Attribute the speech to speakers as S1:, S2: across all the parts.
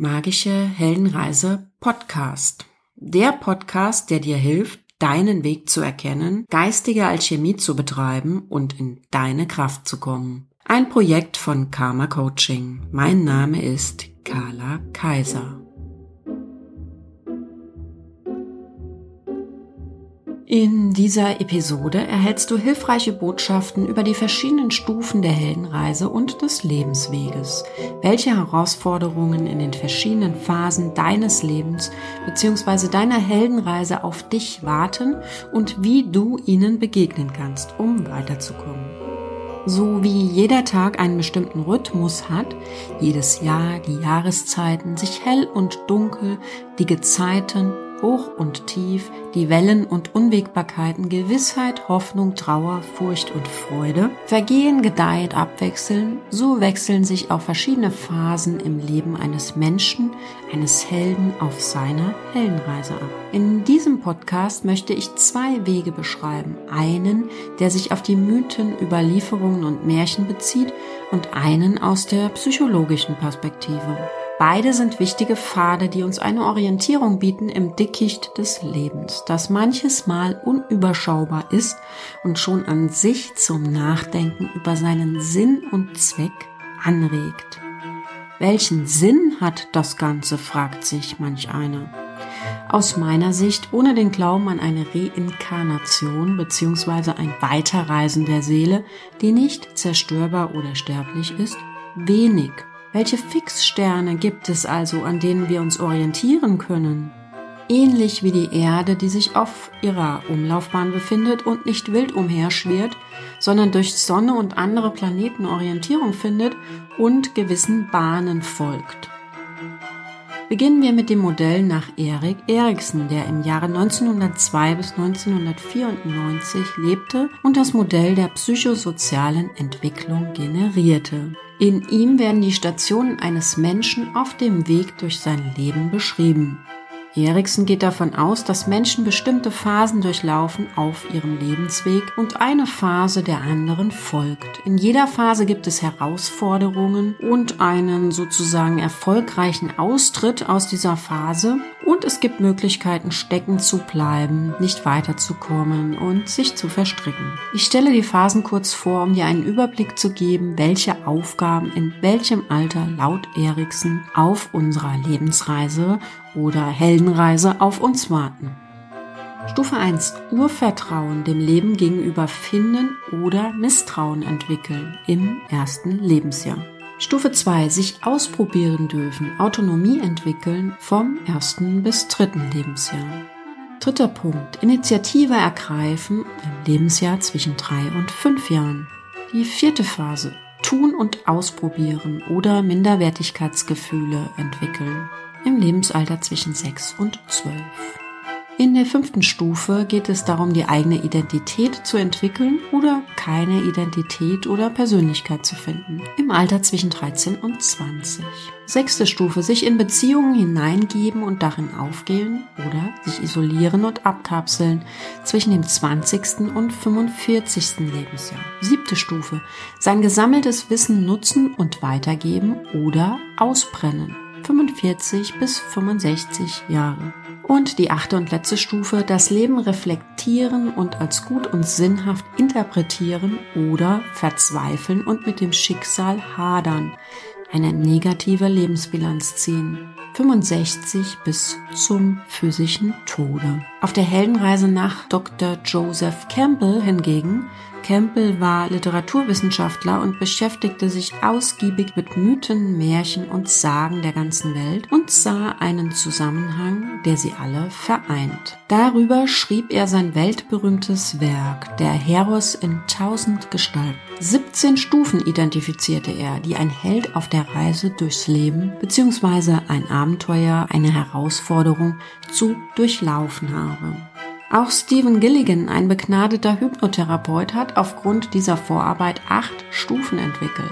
S1: Magische Heldenreise Podcast. Der Podcast, der dir hilft, deinen Weg zu erkennen, geistige Alchemie zu betreiben und in deine Kraft zu kommen. Ein Projekt von Karma Coaching. Mein Name ist Carla Kaiser. In dieser Episode erhältst du hilfreiche Botschaften über die verschiedenen Stufen der Heldenreise und des Lebensweges, welche Herausforderungen in den verschiedenen Phasen deines Lebens bzw. deiner Heldenreise auf dich warten und wie du ihnen begegnen kannst, um weiterzukommen. So wie jeder Tag einen bestimmten Rhythmus hat, jedes Jahr die Jahreszeiten, sich hell und dunkel, die Gezeiten hoch und tief, die Wellen und Unwägbarkeiten, Gewissheit, Hoffnung, Trauer, Furcht und Freude, vergehen, gedeiht, abwechseln, so wechseln sich auch verschiedene Phasen im Leben eines Menschen, eines Helden auf seiner Heldenreise ab. In diesem Podcast möchte ich zwei Wege beschreiben. Einen, der sich auf die Mythen, Überlieferungen und Märchen bezieht und einen aus der psychologischen Perspektive. Beide sind wichtige Pfade, die uns eine Orientierung bieten im Dickicht des Lebens, das manches Mal unüberschaubar ist und schon an sich zum Nachdenken über seinen Sinn und Zweck anregt. Welchen Sinn hat das Ganze, fragt sich manch einer. Aus meiner Sicht, ohne den Glauben an eine Reinkarnation bzw. ein Weiterreisen der Seele, die nicht zerstörbar oder sterblich ist, wenig welche Fixsterne gibt es also, an denen wir uns orientieren können? Ähnlich wie die Erde, die sich auf ihrer Umlaufbahn befindet und nicht wild umherschwirrt, sondern durch Sonne und andere Planeten Orientierung findet und gewissen Bahnen folgt. Beginnen wir mit dem Modell nach Erik Eriksen, der im Jahre 1902 bis 1994 lebte und das Modell der psychosozialen Entwicklung generierte. In ihm werden die Stationen eines Menschen auf dem Weg durch sein Leben beschrieben. Eriksen geht davon aus, dass Menschen bestimmte Phasen durchlaufen auf ihrem Lebensweg und eine Phase der anderen folgt. In jeder Phase gibt es Herausforderungen und einen sozusagen erfolgreichen Austritt aus dieser Phase und es gibt Möglichkeiten stecken zu bleiben, nicht weiterzukommen und sich zu verstricken. Ich stelle die Phasen kurz vor, um dir einen Überblick zu geben, welche Aufgaben in welchem Alter laut Eriksen auf unserer Lebensreise oder Heldenreise auf uns warten. Stufe 1. Urvertrauen dem Leben gegenüber finden oder Misstrauen entwickeln im ersten Lebensjahr. Stufe 2. Sich ausprobieren dürfen, Autonomie entwickeln vom ersten bis dritten Lebensjahr. Dritter Punkt. Initiative ergreifen im Lebensjahr zwischen drei und fünf Jahren. Die vierte Phase. Tun und ausprobieren oder Minderwertigkeitsgefühle entwickeln im Lebensalter zwischen 6 und 12. In der fünften Stufe geht es darum, die eigene Identität zu entwickeln oder keine Identität oder Persönlichkeit zu finden. Im Alter zwischen 13 und 20. Sechste Stufe, sich in Beziehungen hineingeben und darin aufgehen oder sich isolieren und abkapseln zwischen dem 20. und 45. Lebensjahr. Siebte Stufe, sein gesammeltes Wissen nutzen und weitergeben oder ausbrennen. 45 bis 65 Jahre. Und die achte und letzte Stufe, das Leben reflektieren und als gut und sinnhaft interpretieren oder verzweifeln und mit dem Schicksal hadern, eine negative Lebensbilanz ziehen. 65 bis zum physischen Tode. Auf der Heldenreise nach Dr. Joseph Campbell hingegen Campbell war Literaturwissenschaftler und beschäftigte sich ausgiebig mit Mythen, Märchen und Sagen der ganzen Welt und sah einen Zusammenhang, der sie alle vereint. Darüber schrieb er sein weltberühmtes Werk, der Heros in tausend Gestalten. 17 Stufen identifizierte er, die ein Held auf der Reise durchs Leben bzw. ein Abenteuer, eine Herausforderung zu durchlaufen habe. Auch Stephen Gilligan, ein begnadeter Hypnotherapeut, hat aufgrund dieser Vorarbeit acht Stufen entwickelt.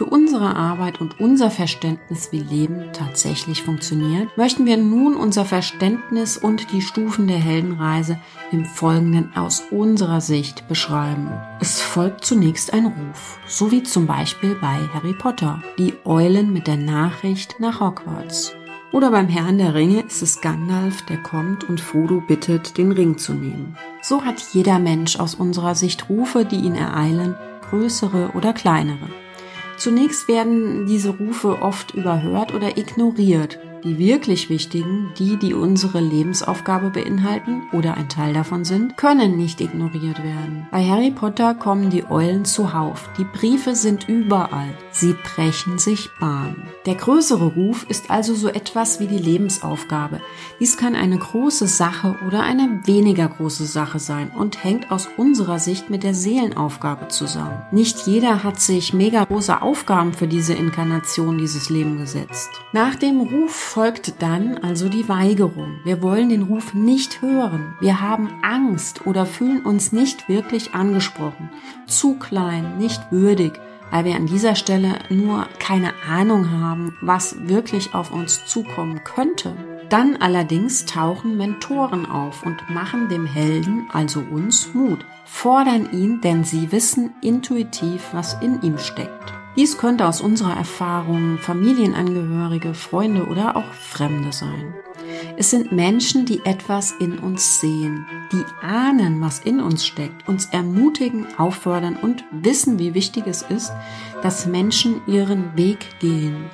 S1: Für unsere Arbeit und unser Verständnis, wie Leben tatsächlich funktioniert, möchten wir nun unser Verständnis und die Stufen der Heldenreise im Folgenden aus unserer Sicht beschreiben. Es folgt zunächst ein Ruf, so wie zum Beispiel bei Harry Potter, die Eulen mit der Nachricht nach Hogwarts. Oder beim Herrn der Ringe ist es Gandalf, der kommt und Frodo bittet, den Ring zu nehmen. So hat jeder Mensch aus unserer Sicht Rufe, die ihn ereilen, größere oder kleinere. Zunächst werden diese Rufe oft überhört oder ignoriert, die wirklich wichtigen, die, die unsere Lebensaufgabe beinhalten oder ein Teil davon sind, können nicht ignoriert werden. Bei Harry Potter kommen die Eulen zuhauf. Die Briefe sind überall. Sie brechen sich Bahn. Der größere Ruf ist also so etwas wie die Lebensaufgabe. Dies kann eine große Sache oder eine weniger große Sache sein und hängt aus unserer Sicht mit der Seelenaufgabe zusammen. Nicht jeder hat sich mega große Aufgaben für diese Inkarnation dieses Leben gesetzt. Nach dem Ruf folgt dann also die Weigerung. Wir wollen den Ruf nicht hören. Wir haben Angst oder fühlen uns nicht wirklich angesprochen. Zu klein, nicht würdig, weil wir an dieser Stelle nur keine Ahnung haben, was wirklich auf uns zukommen könnte. Dann allerdings tauchen Mentoren auf und machen dem Helden, also uns, Mut, fordern ihn, denn sie wissen intuitiv, was in ihm steckt. Dies könnte aus unserer Erfahrung Familienangehörige, Freunde oder auch Fremde sein. Es sind Menschen, die etwas in uns sehen, die ahnen, was in uns steckt, uns ermutigen, auffordern und wissen, wie wichtig es ist, dass Menschen ihren Weg gehen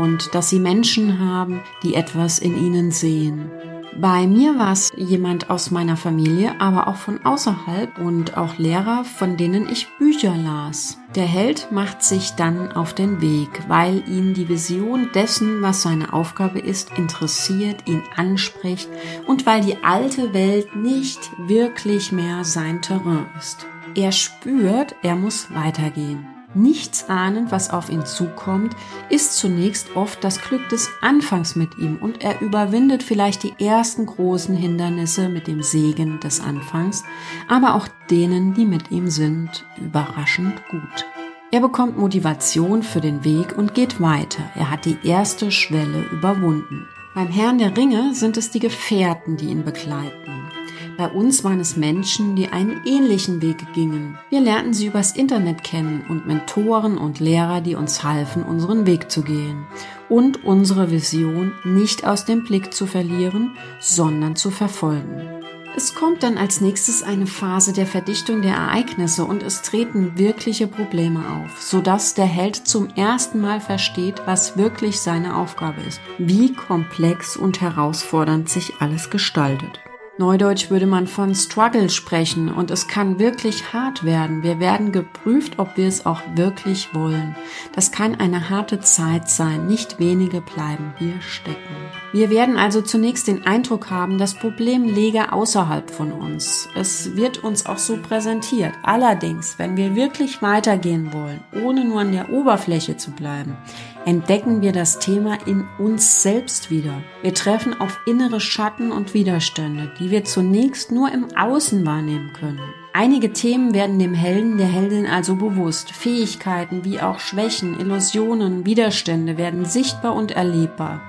S1: und dass sie Menschen haben, die etwas in ihnen sehen. Bei mir war es jemand aus meiner Familie, aber auch von außerhalb und auch Lehrer, von denen ich Bücher las. Der Held macht sich dann auf den Weg, weil ihn die Vision dessen, was seine Aufgabe ist, interessiert, ihn anspricht und weil die alte Welt nicht wirklich mehr sein Terrain ist. Er spürt, er muss weitergehen. Nichts ahnend, was auf ihn zukommt, ist zunächst oft das Glück des Anfangs mit ihm und er überwindet vielleicht die ersten großen Hindernisse mit dem Segen des Anfangs, aber auch denen, die mit ihm sind, überraschend gut. Er bekommt Motivation für den Weg und geht weiter. Er hat die erste Schwelle überwunden. Beim Herrn der Ringe sind es die Gefährten, die ihn begleiten. Bei uns waren es Menschen, die einen ähnlichen Weg gingen. Wir lernten sie übers Internet kennen und Mentoren und Lehrer, die uns halfen, unseren Weg zu gehen und unsere Vision nicht aus dem Blick zu verlieren, sondern zu verfolgen. Es kommt dann als nächstes eine Phase der Verdichtung der Ereignisse und es treten wirkliche Probleme auf, sodass der Held zum ersten Mal versteht, was wirklich seine Aufgabe ist, wie komplex und herausfordernd sich alles gestaltet. Neudeutsch würde man von Struggle sprechen und es kann wirklich hart werden. Wir werden geprüft, ob wir es auch wirklich wollen. Das kann eine harte Zeit sein. Nicht wenige bleiben hier stecken. Wir werden also zunächst den Eindruck haben, das Problem läge außerhalb von uns. Es wird uns auch so präsentiert. Allerdings, wenn wir wirklich weitergehen wollen, ohne nur an der Oberfläche zu bleiben, entdecken wir das Thema in uns selbst wieder. Wir treffen auf innere Schatten und Widerstände, die wir zunächst nur im Außen wahrnehmen können. Einige Themen werden dem Helden, der Heldin also bewusst. Fähigkeiten wie auch Schwächen, Illusionen, Widerstände werden sichtbar und erlebbar,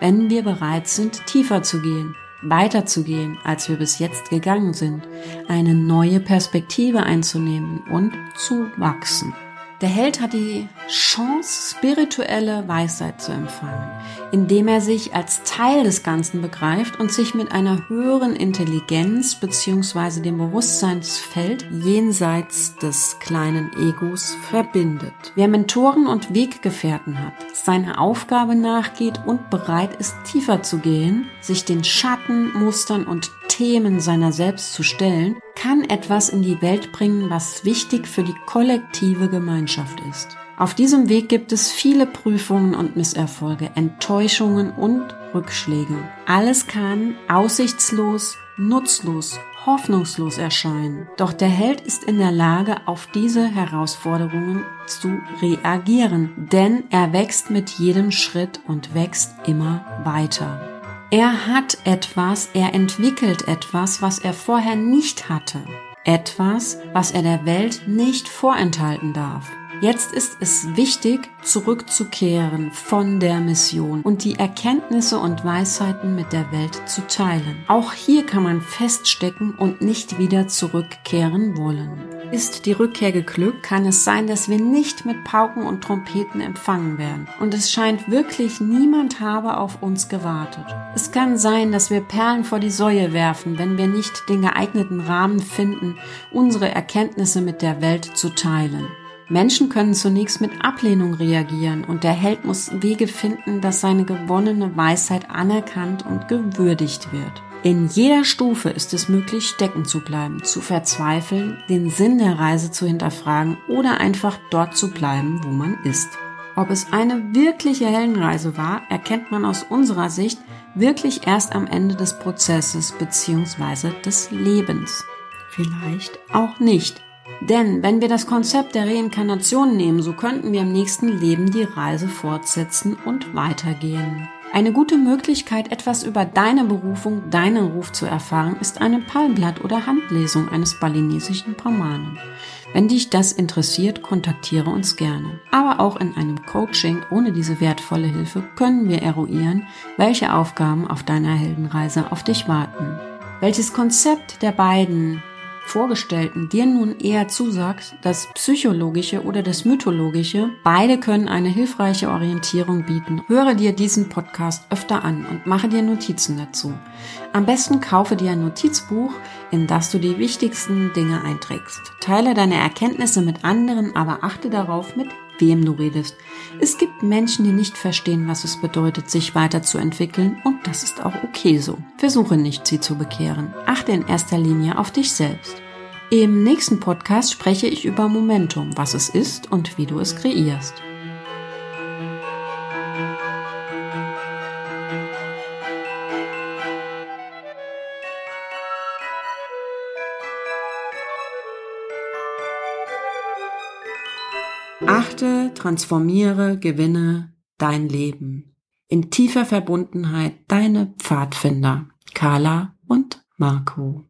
S1: wenn wir bereit sind, tiefer zu gehen, weiterzugehen, als wir bis jetzt gegangen sind, eine neue Perspektive einzunehmen und zu wachsen. Der Held hat die Chance, spirituelle Weisheit zu empfangen, indem er sich als Teil des Ganzen begreift und sich mit einer höheren Intelligenz bzw. dem Bewusstseinsfeld jenseits des kleinen Egos verbindet. Wer Mentoren und Weggefährten hat, seiner Aufgabe nachgeht und bereit ist, tiefer zu gehen, sich den Schatten, Mustern und Themen seiner selbst zu stellen, kann etwas in die Welt bringen, was wichtig für die kollektive Gemeinschaft ist. Auf diesem Weg gibt es viele Prüfungen und Misserfolge, Enttäuschungen und Rückschläge. Alles kann aussichtslos, nutzlos, hoffnungslos erscheinen. Doch der Held ist in der Lage, auf diese Herausforderungen zu reagieren, denn er wächst mit jedem Schritt und wächst immer weiter. Er hat etwas, er entwickelt etwas, was er vorher nicht hatte. Etwas, was er der Welt nicht vorenthalten darf. Jetzt ist es wichtig, zurückzukehren von der Mission und die Erkenntnisse und Weisheiten mit der Welt zu teilen. Auch hier kann man feststecken und nicht wieder zurückkehren wollen. Ist die Rückkehr geglückt, kann es sein, dass wir nicht mit Pauken und Trompeten empfangen werden. Und es scheint wirklich niemand habe auf uns gewartet. Es kann sein, dass wir Perlen vor die Säue werfen, wenn wir nicht den geeigneten Rahmen finden, unsere Erkenntnisse mit der Welt zu teilen. Menschen können zunächst mit Ablehnung reagieren und der Held muss Wege finden, dass seine gewonnene Weisheit anerkannt und gewürdigt wird. In jeder Stufe ist es möglich, stecken zu bleiben, zu verzweifeln, den Sinn der Reise zu hinterfragen oder einfach dort zu bleiben, wo man ist. Ob es eine wirkliche Heldenreise war, erkennt man aus unserer Sicht wirklich erst am Ende des Prozesses bzw. des Lebens. Vielleicht auch nicht. Denn wenn wir das Konzept der Reinkarnation nehmen, so könnten wir im nächsten Leben die Reise fortsetzen und weitergehen. Eine gute Möglichkeit, etwas über deine Berufung, deinen Ruf zu erfahren, ist eine Palmblatt- oder Handlesung eines balinesischen Brahmanen. Wenn dich das interessiert, kontaktiere uns gerne. Aber auch in einem Coaching ohne diese wertvolle Hilfe können wir eruieren, welche Aufgaben auf deiner Heldenreise auf dich warten. Welches Konzept der beiden Vorgestellten dir nun eher zusagt, das Psychologische oder das Mythologische, beide können eine hilfreiche Orientierung bieten. Höre dir diesen Podcast öfter an und mache dir Notizen dazu. Am besten kaufe dir ein Notizbuch, in das du die wichtigsten Dinge einträgst. Teile deine Erkenntnisse mit anderen, aber achte darauf, mit wem du redest. Es gibt Menschen, die nicht verstehen, was es bedeutet, sich weiterzuentwickeln und das ist auch okay so. Versuche nicht, sie zu bekehren. Achte in erster Linie auf dich selbst. Im nächsten Podcast spreche ich über Momentum, was es ist und wie du es kreierst. Achte, transformiere, gewinne dein Leben. In tiefer Verbundenheit deine Pfadfinder, Carla und Marco.